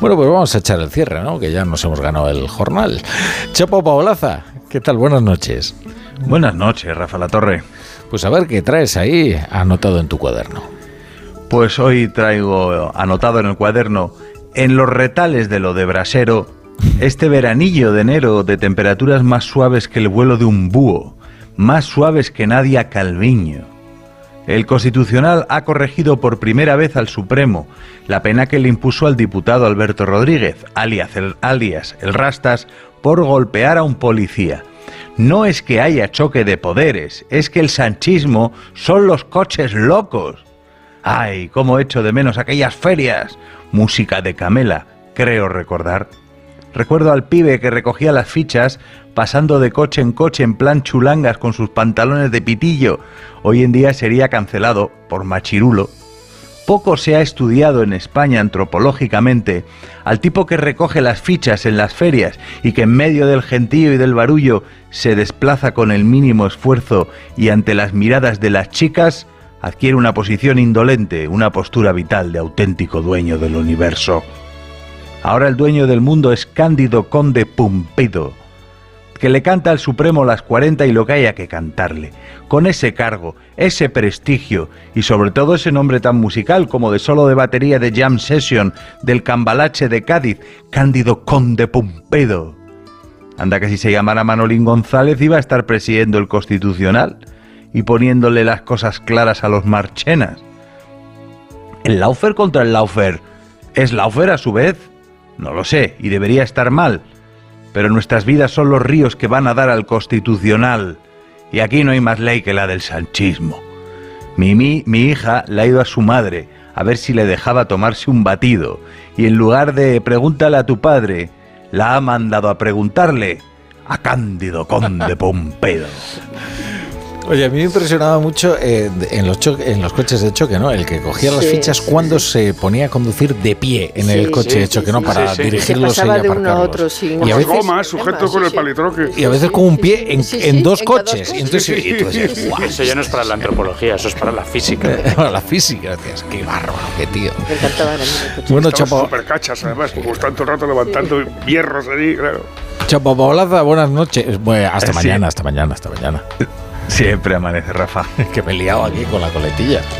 Bueno, pues vamos a echar el cierre, ¿no? Que ya nos hemos ganado el jornal. Chapo Paolaza, ¿qué tal? Buenas noches. Buenas noches, Rafa La Torre. Pues a ver qué traes ahí anotado en tu cuaderno. Pues hoy traigo anotado en el cuaderno, en los retales de lo de Brasero, este veranillo de enero de temperaturas más suaves que el vuelo de un búho, más suaves que Nadia Calviño. El Constitucional ha corregido por primera vez al Supremo la pena que le impuso al diputado Alberto Rodríguez, alias el, alias el Rastas, por golpear a un policía. No es que haya choque de poderes, es que el sanchismo son los coches locos. Ay, cómo echo de menos aquellas ferias. Música de Camela, creo recordar. Recuerdo al pibe que recogía las fichas pasando de coche en coche en plan chulangas con sus pantalones de pitillo. Hoy en día sería cancelado por machirulo. Poco se ha estudiado en España antropológicamente al tipo que recoge las fichas en las ferias y que en medio del gentío y del barullo se desplaza con el mínimo esfuerzo y ante las miradas de las chicas adquiere una posición indolente, una postura vital de auténtico dueño del universo. Ahora el dueño del mundo es Cándido Conde Pumpido, que le canta al Supremo las 40 y lo que haya que cantarle, con ese cargo, ese prestigio y sobre todo ese nombre tan musical como de solo de batería de Jam Session del Cambalache de Cádiz, Cándido Conde Pumpedo. Anda que si se llamara Manolín González iba a estar presidiendo el Constitucional y poniéndole las cosas claras a los marchenas. ¿El Laufer contra el Laufer es Laufer a su vez? No lo sé, y debería estar mal. Pero nuestras vidas son los ríos que van a dar al constitucional. Y aquí no hay más ley que la del sanchismo. Mi, mi, mi hija le ha ido a su madre a ver si le dejaba tomarse un batido. Y en lugar de pregúntale a tu padre, la ha mandado a preguntarle a Cándido Conde Pompedo. Oye, a mí me impresionaba mucho eh, en, los en los coches de choque, ¿no? El que cogía las Sí, fichas sí, cuando sí. se ponía a conducir de pie en Sí, el coche sí, de choque, sí, ¿no? sí. Para Sí, sí. dirigirlos y de uno a otro y Con a las veces, gomas, sujeto sí, con el palitroque. y a veces con un pie en, Sí, sí, en dos en coches. entonces, coches. y tú decías, Sí, sí. "Guau". Eso ya no es para la antropología, eso es para la física. Bueno, la física, decías, qué bárbaro, qué tío. Me encantaba. Bueno, Chapo, cachas, además, como el rato levantando hierros ahí, claro. Chapo Paolaza, buenas noches. Bueno, hasta Eh, sí. mañana, hasta mañana, hasta mañana. Siempre amanece, Rafa. que me he liado aquí con la coletilla.